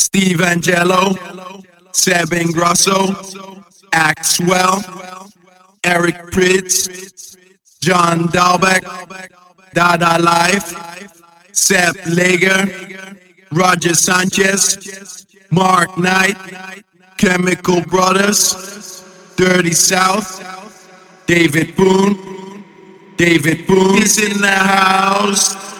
Steve Angello, Seb Ingrosso, Axwell, Eric Prydz, John Dahlbäck, Dada Life, Seth Lager, Roger Sanchez, Mark Knight, Chemical Brothers, Dirty South, David Boone, David Boone is in the house.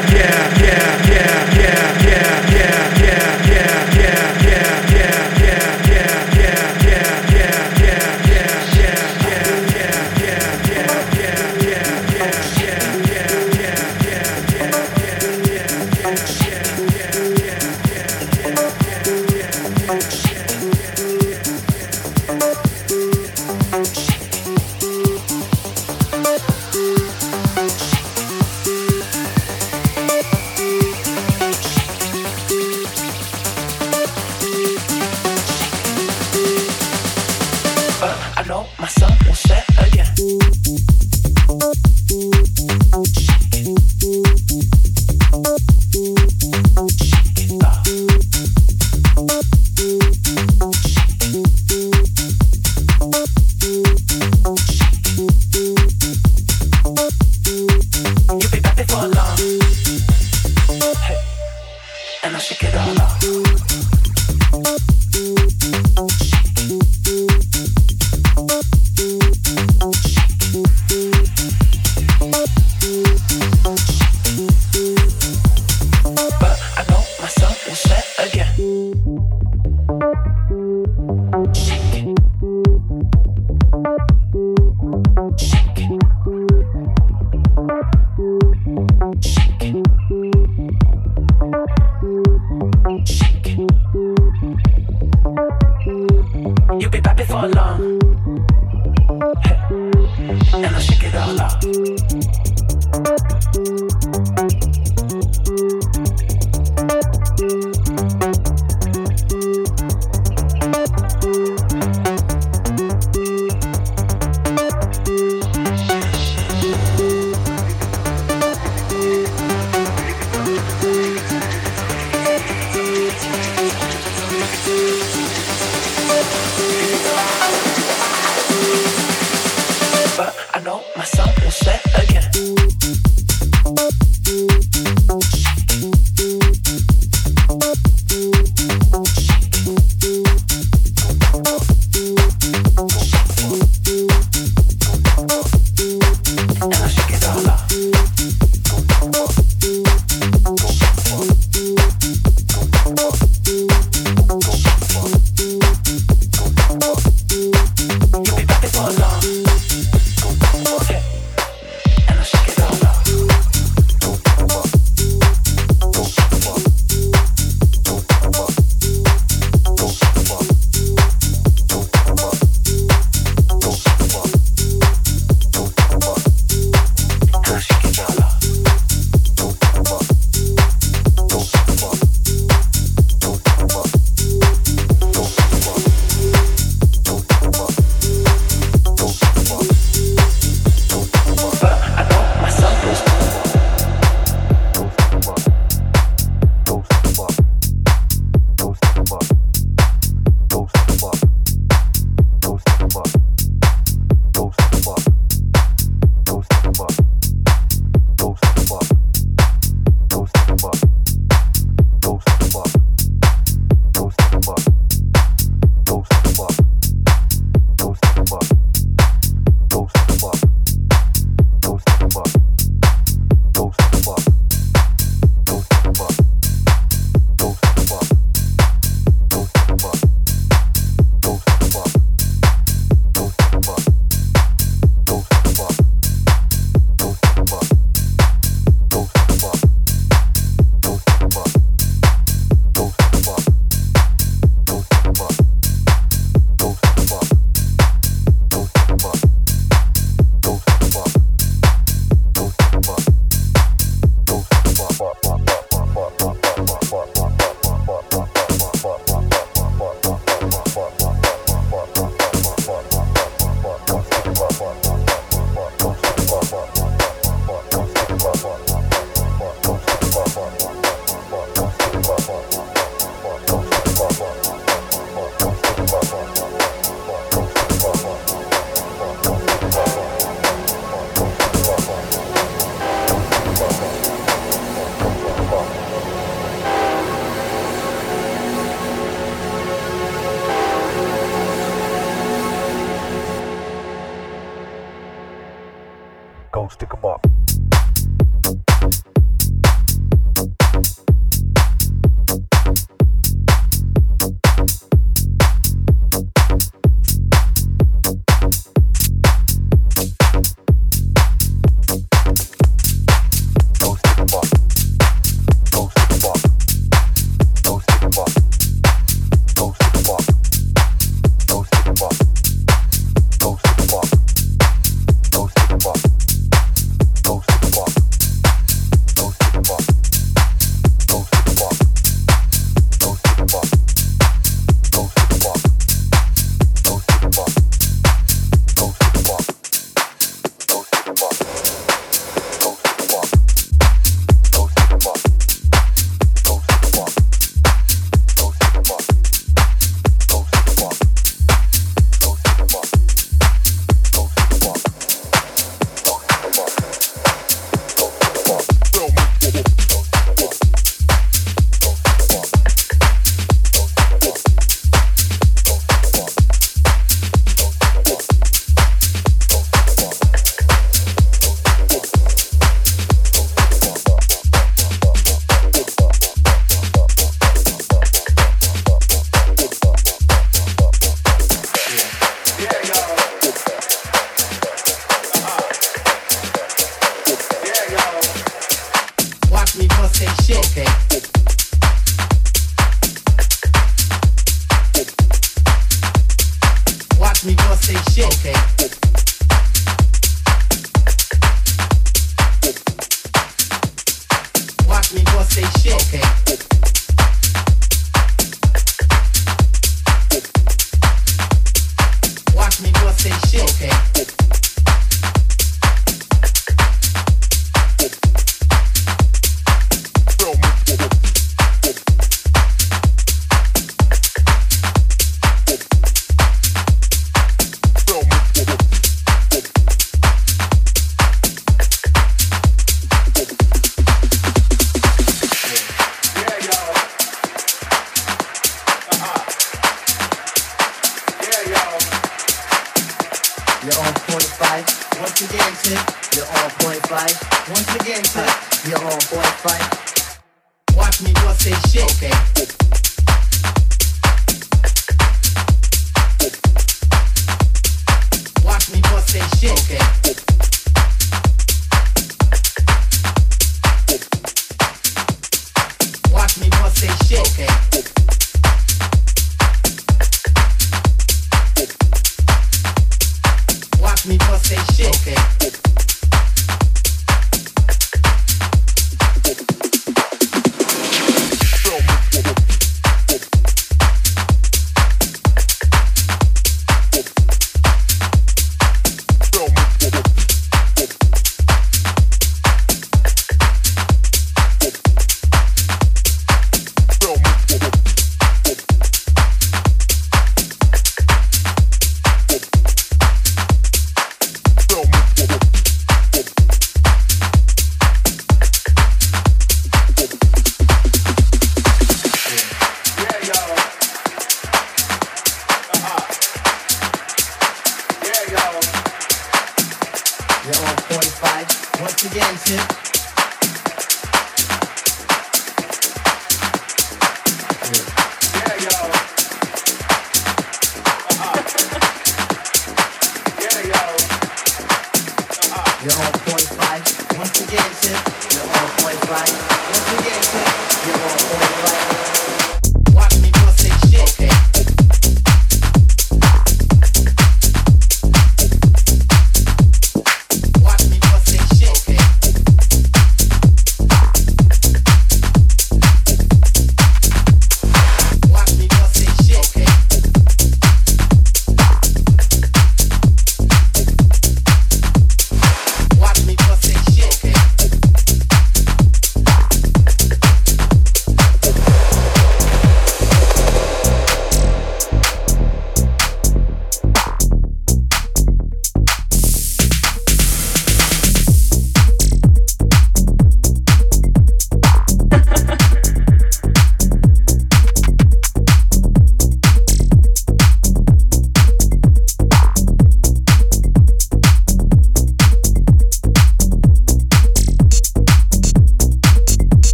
me, you wanna say shit. Okay.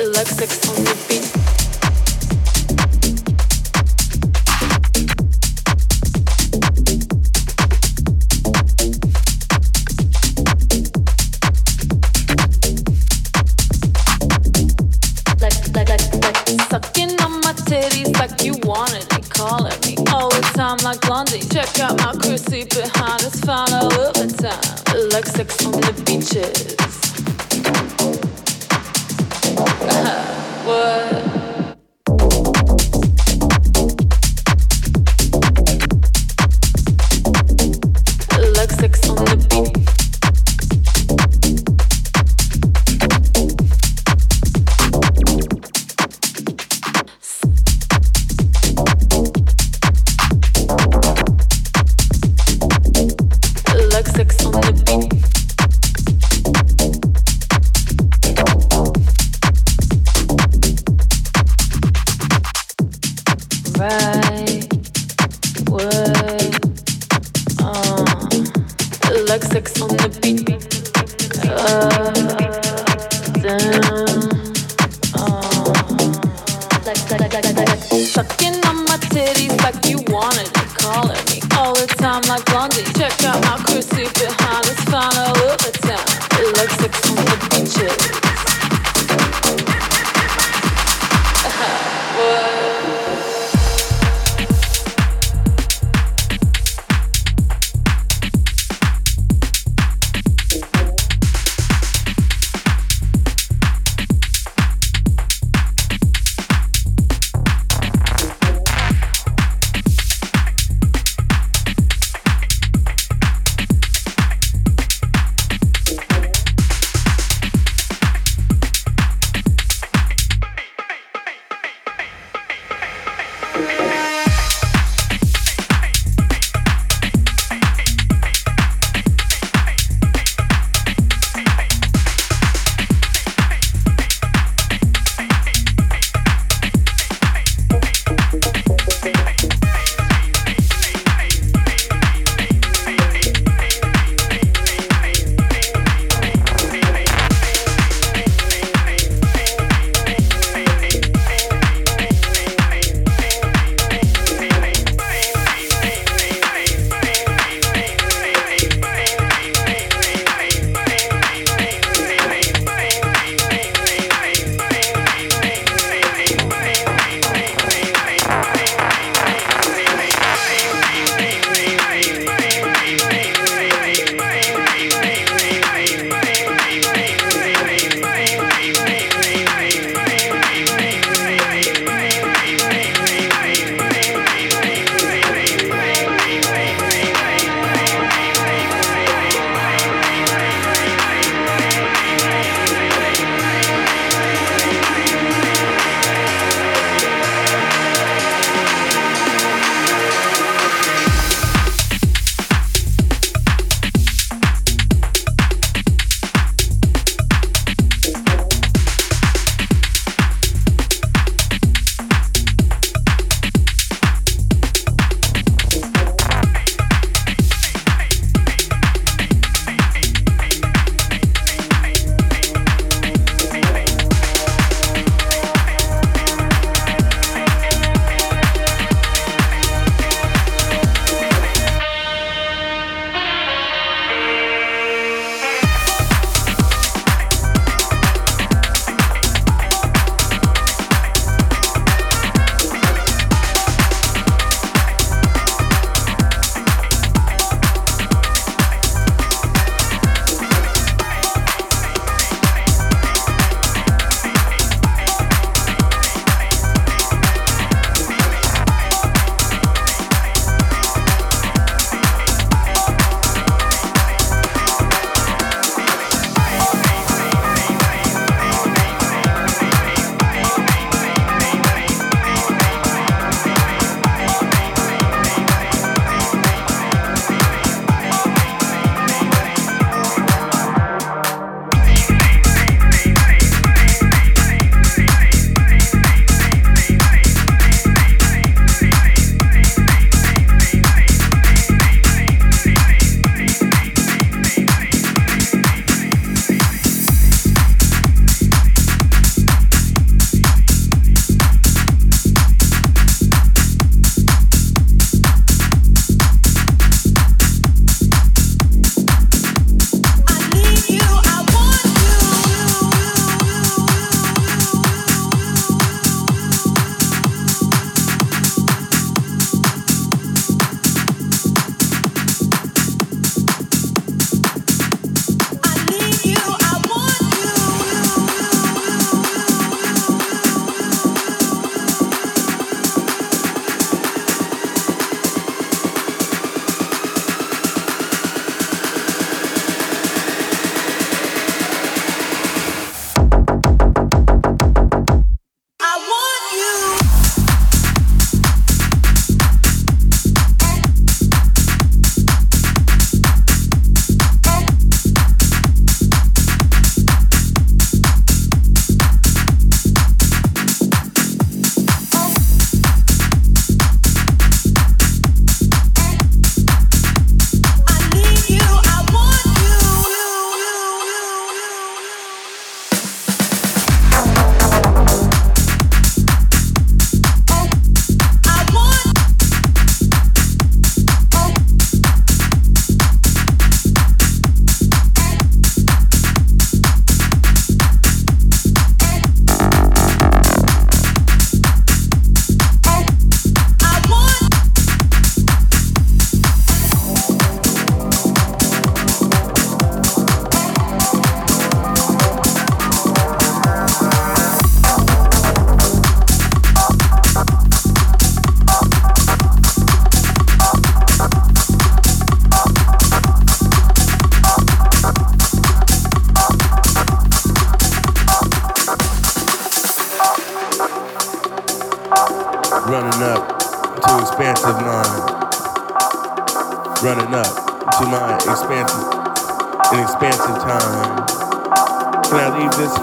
electric on the beat.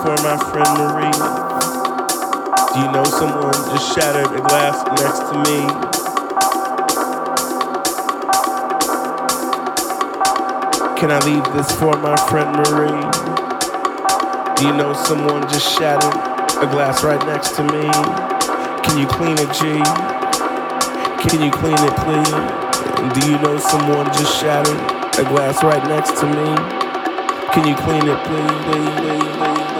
For my friend Marie? Do you know someone just shattered a glass next to me? Can I leave this for my friend Marie? Do you know someone just shattered a glass right next to me? Can you clean it, G? Can you clean it, please? Do you know someone just shattered a glass right next to me? Can you clean it, please? please, please, please?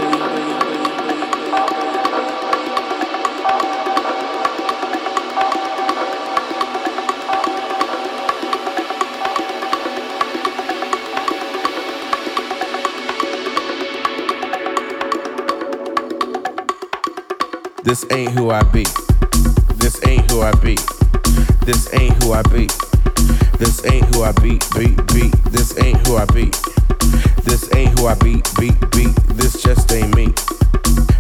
This ain't who I be. This ain't who I be. This ain't who I be. This ain't who I be. Be be. This ain't who I be. This ain't who I be. Be be. This just ain't me.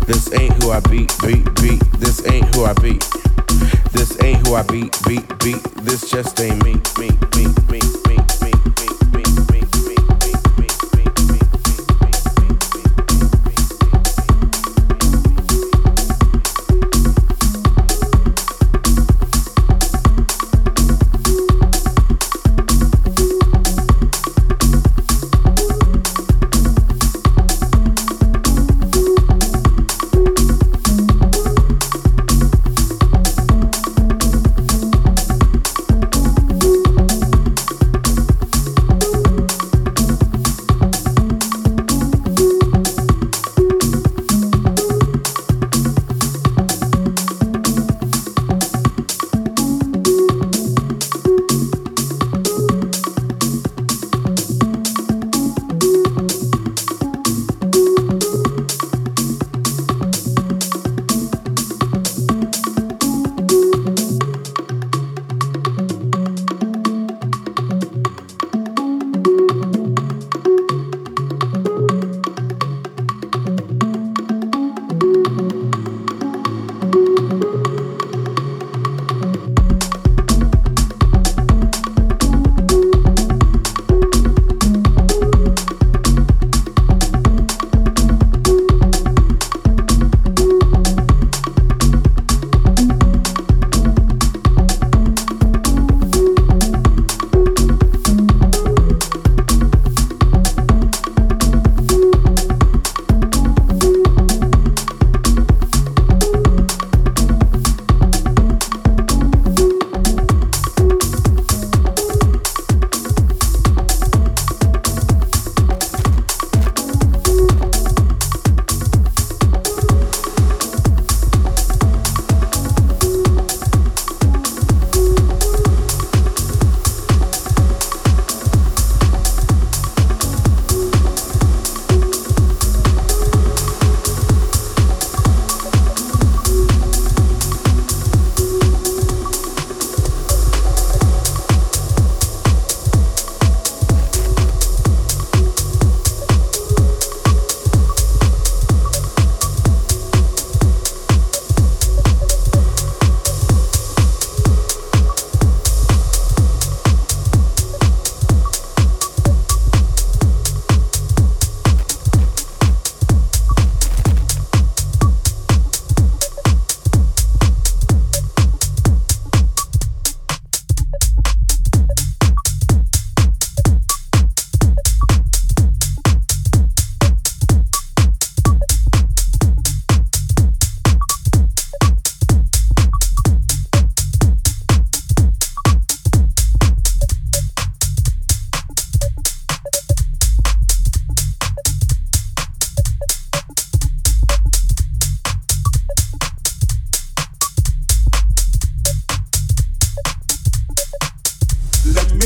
This ain't who I be. Be be. This ain't who I be. This ain't who I be. Be be. This just ain't me. Me me me me.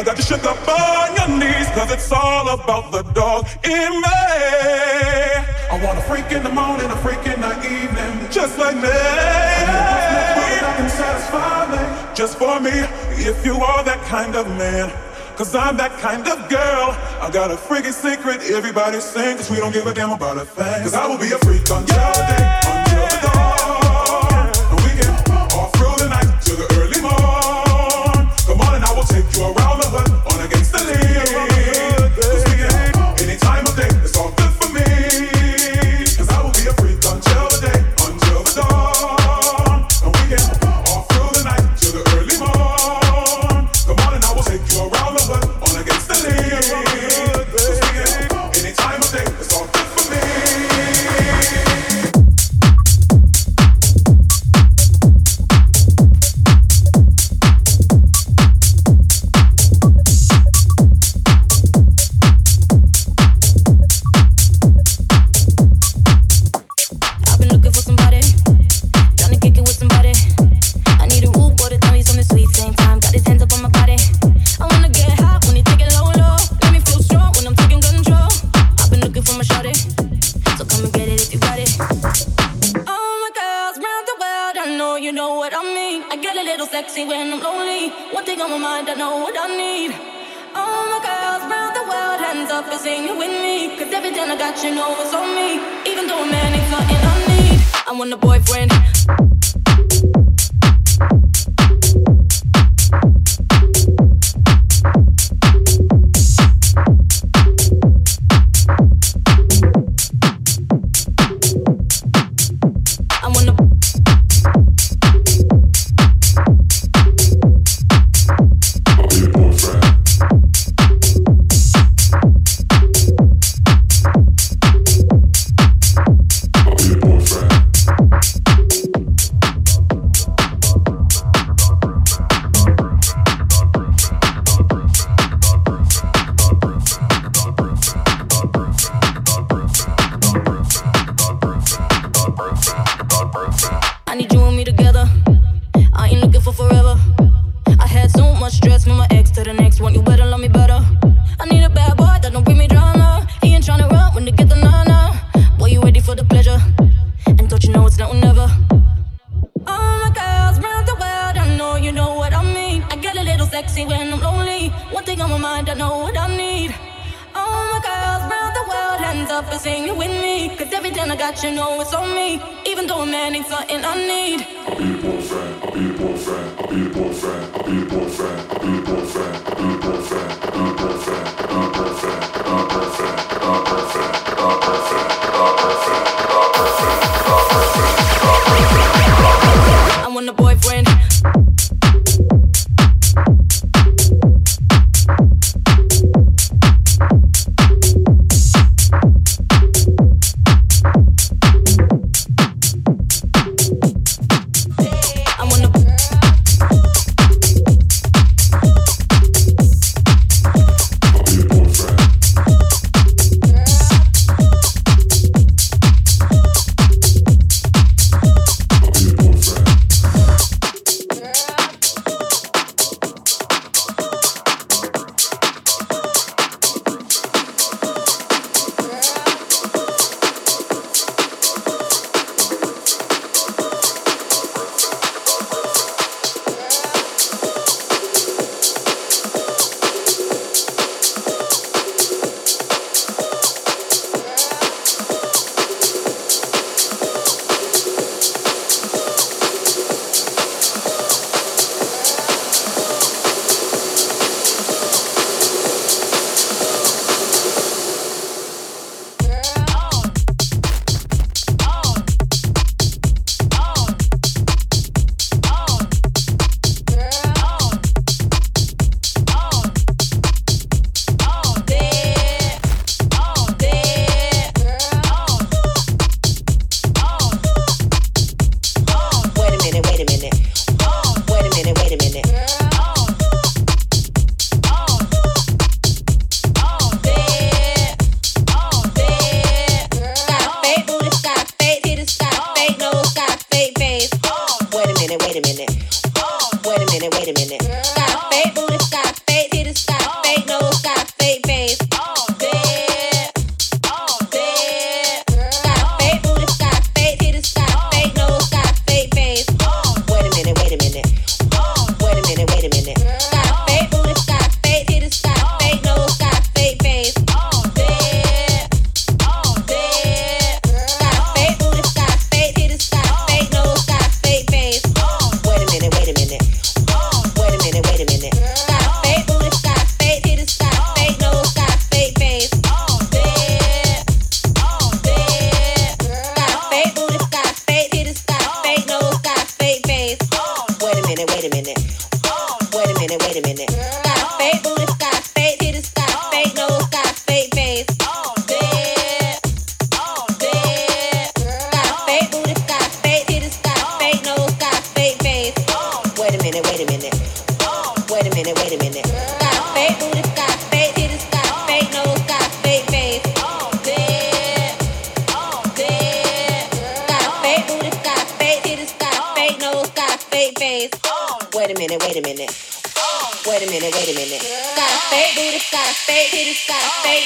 I got you shook up on your knees, cause it's all about the dog in me. I want a freak in the morning, a freak in the evening, just like me. me. Just for me, if you are that kind of man. Cause I'm that kind of girl. I got a freaking secret, everybody sing, cause we don't give a damn about a thing. Cause I will be a freak on your day. So come and get it if you got it. All my girls round the world, I know you know what I mean. I get a little sexy when I'm lonely. One thing on my mind, I know what I need. All my girls round the world, hands up is sing with me. Cause every time I got you know it's on me. Even though a man ain't nothing I need. I want a boyfriend.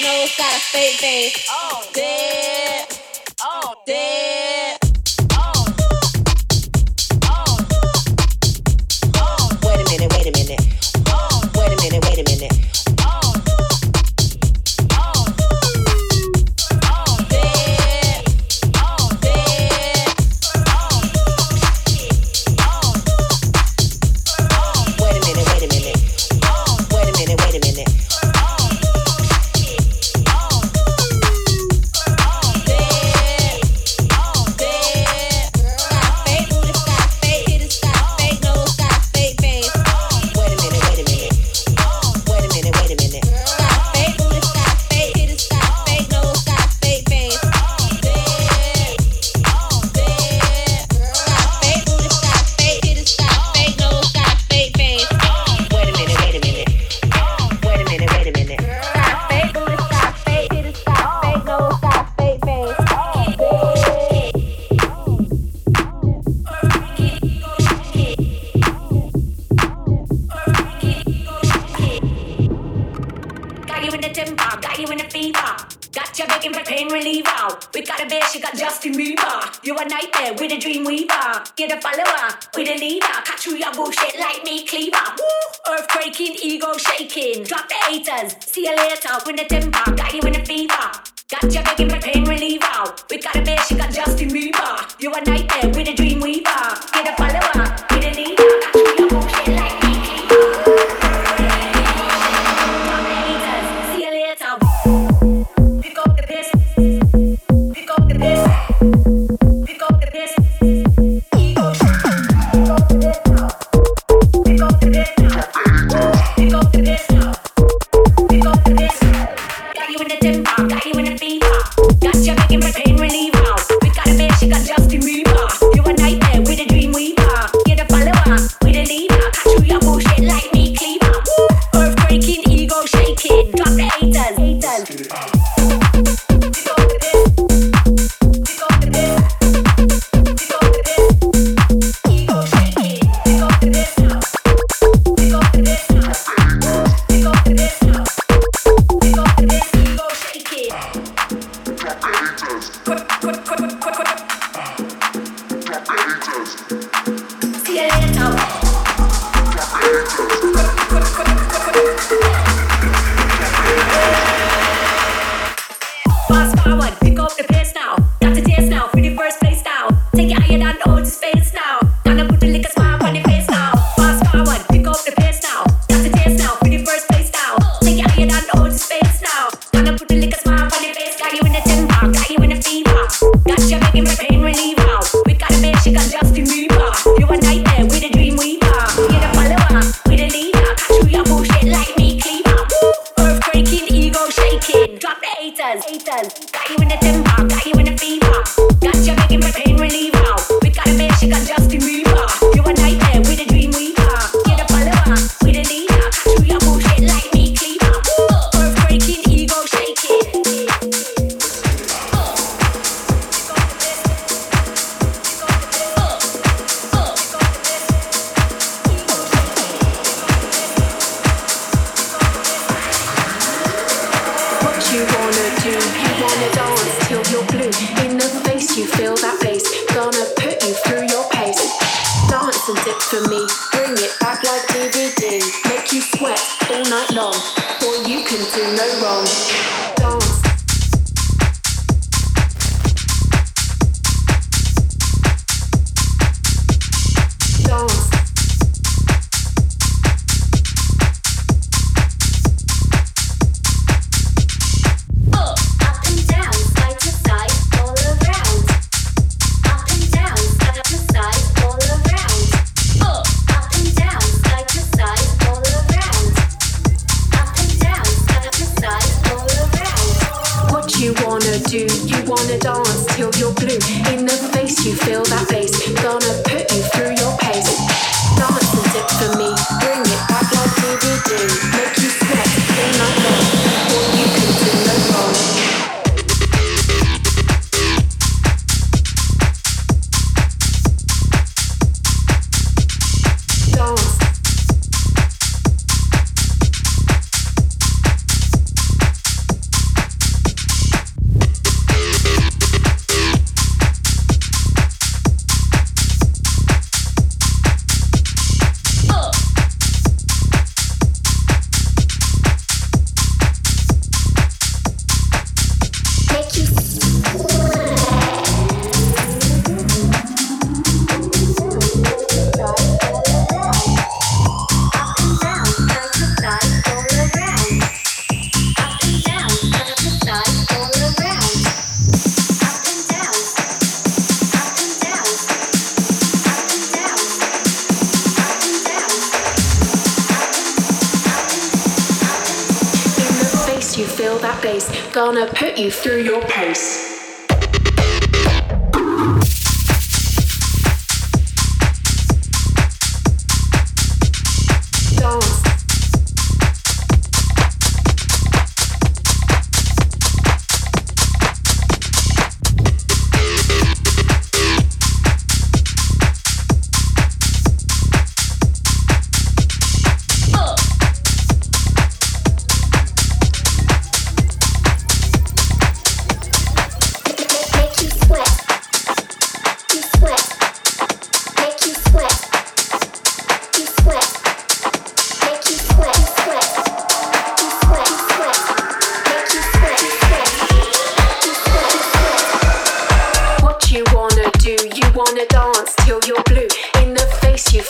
Got you making my pain reliever. We got a bitch, she got Justin Bieber. You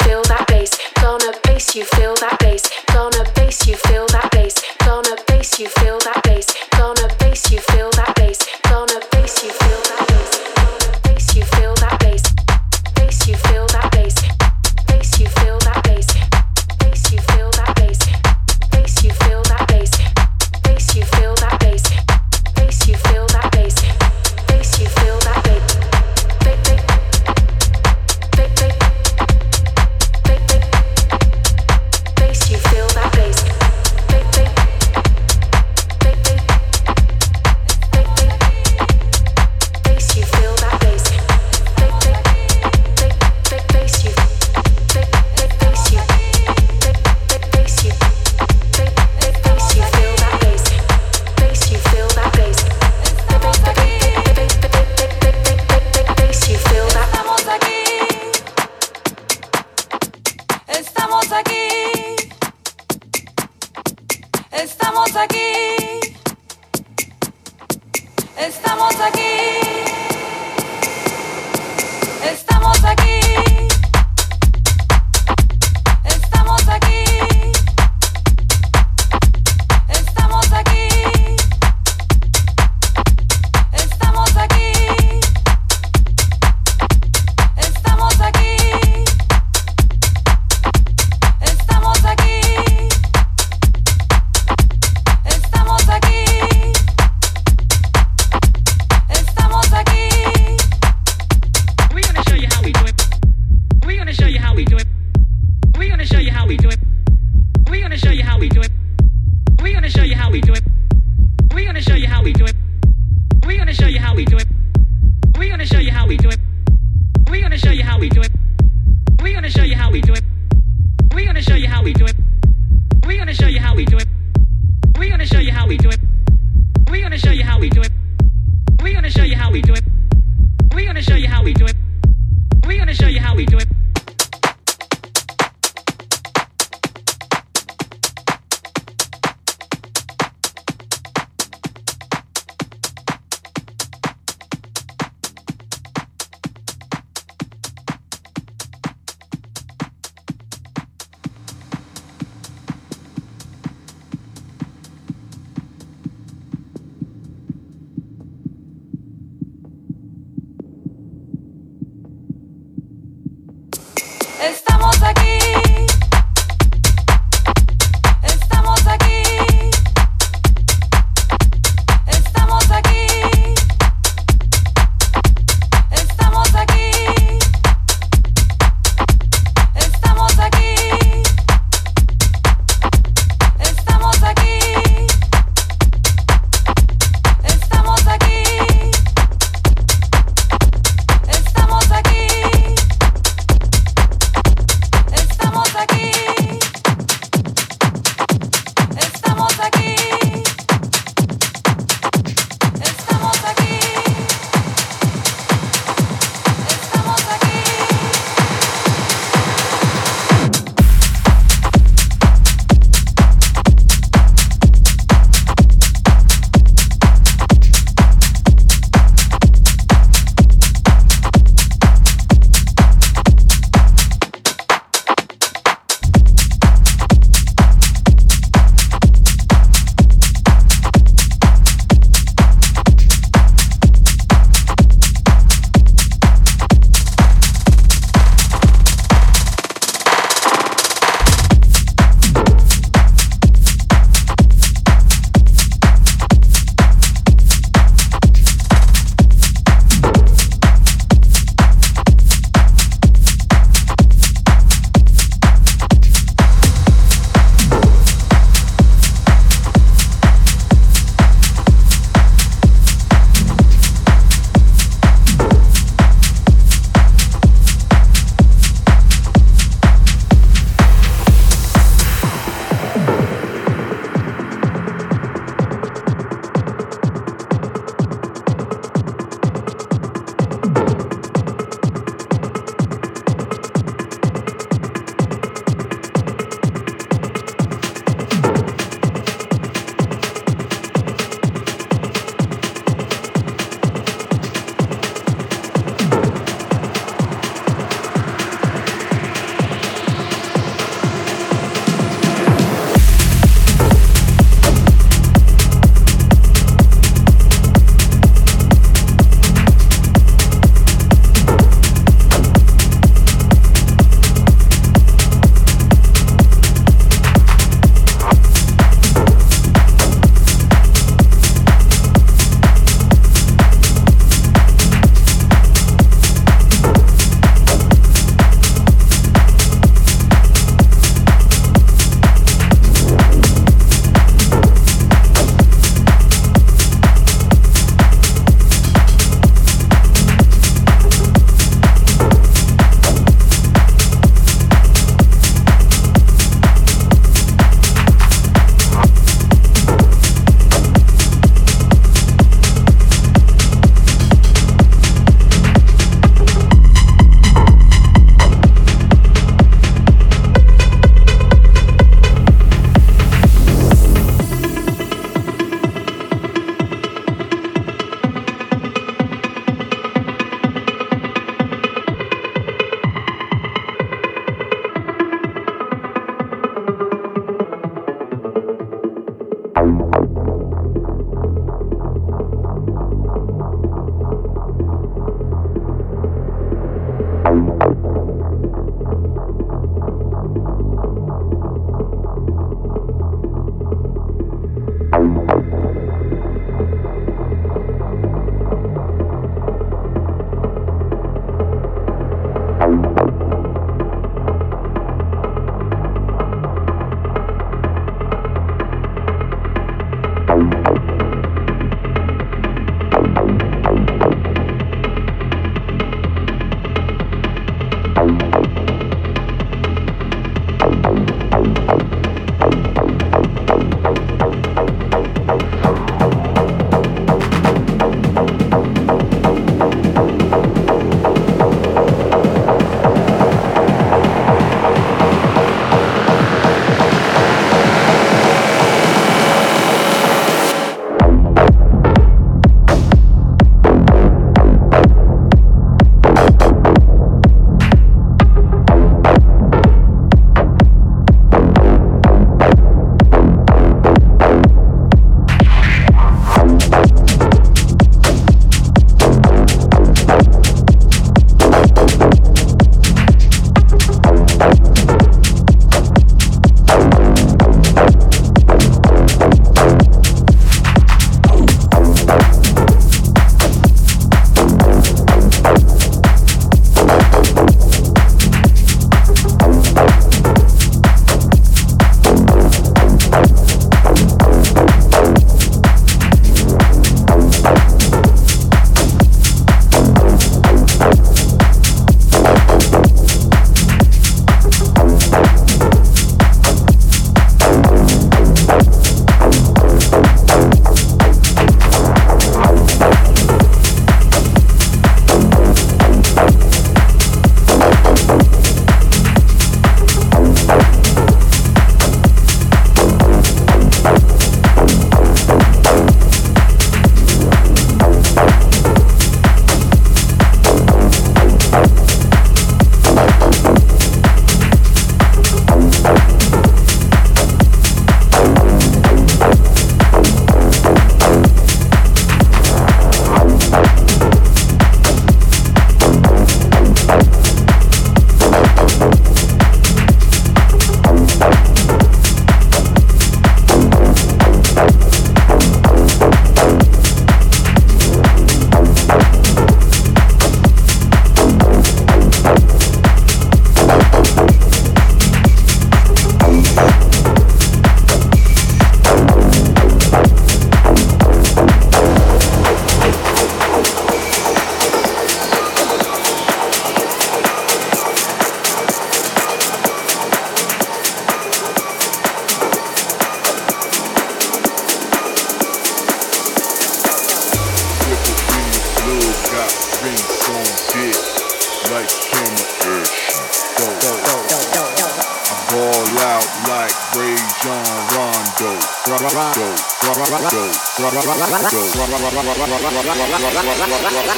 feel that bass, gonna bass you feel that bass, gonna bass you feel that bass, gonna bass you feel that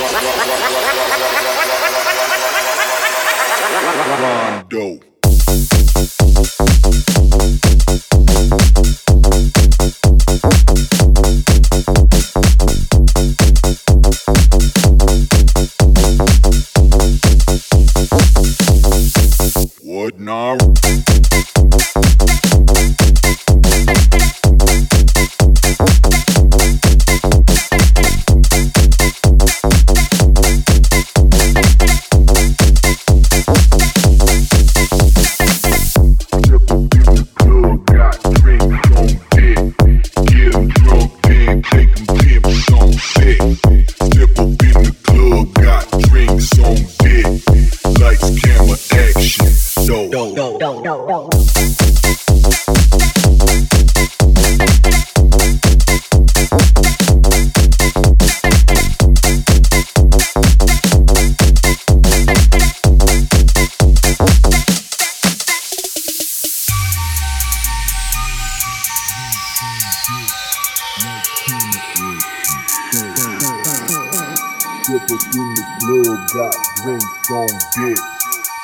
Rondo, Rondo. What now?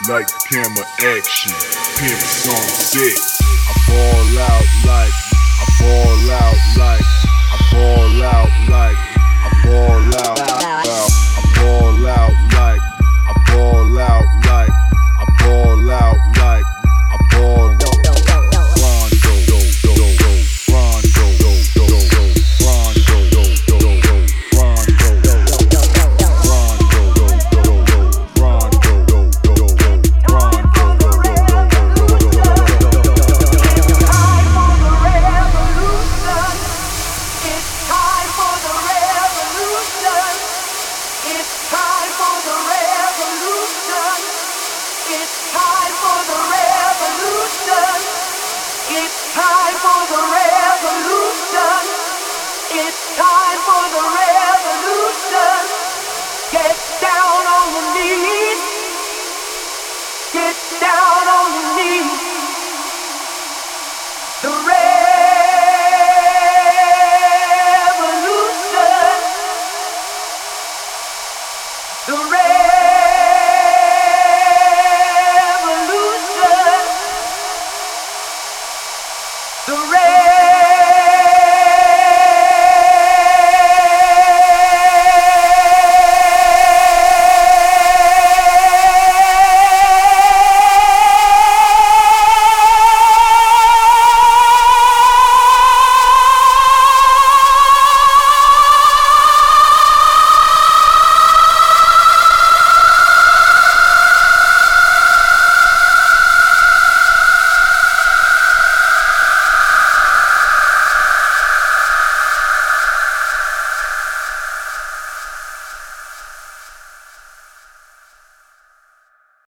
Lights, camera, action, pimps on set. I fall out like, I fall out like, I fall out like, I fall out,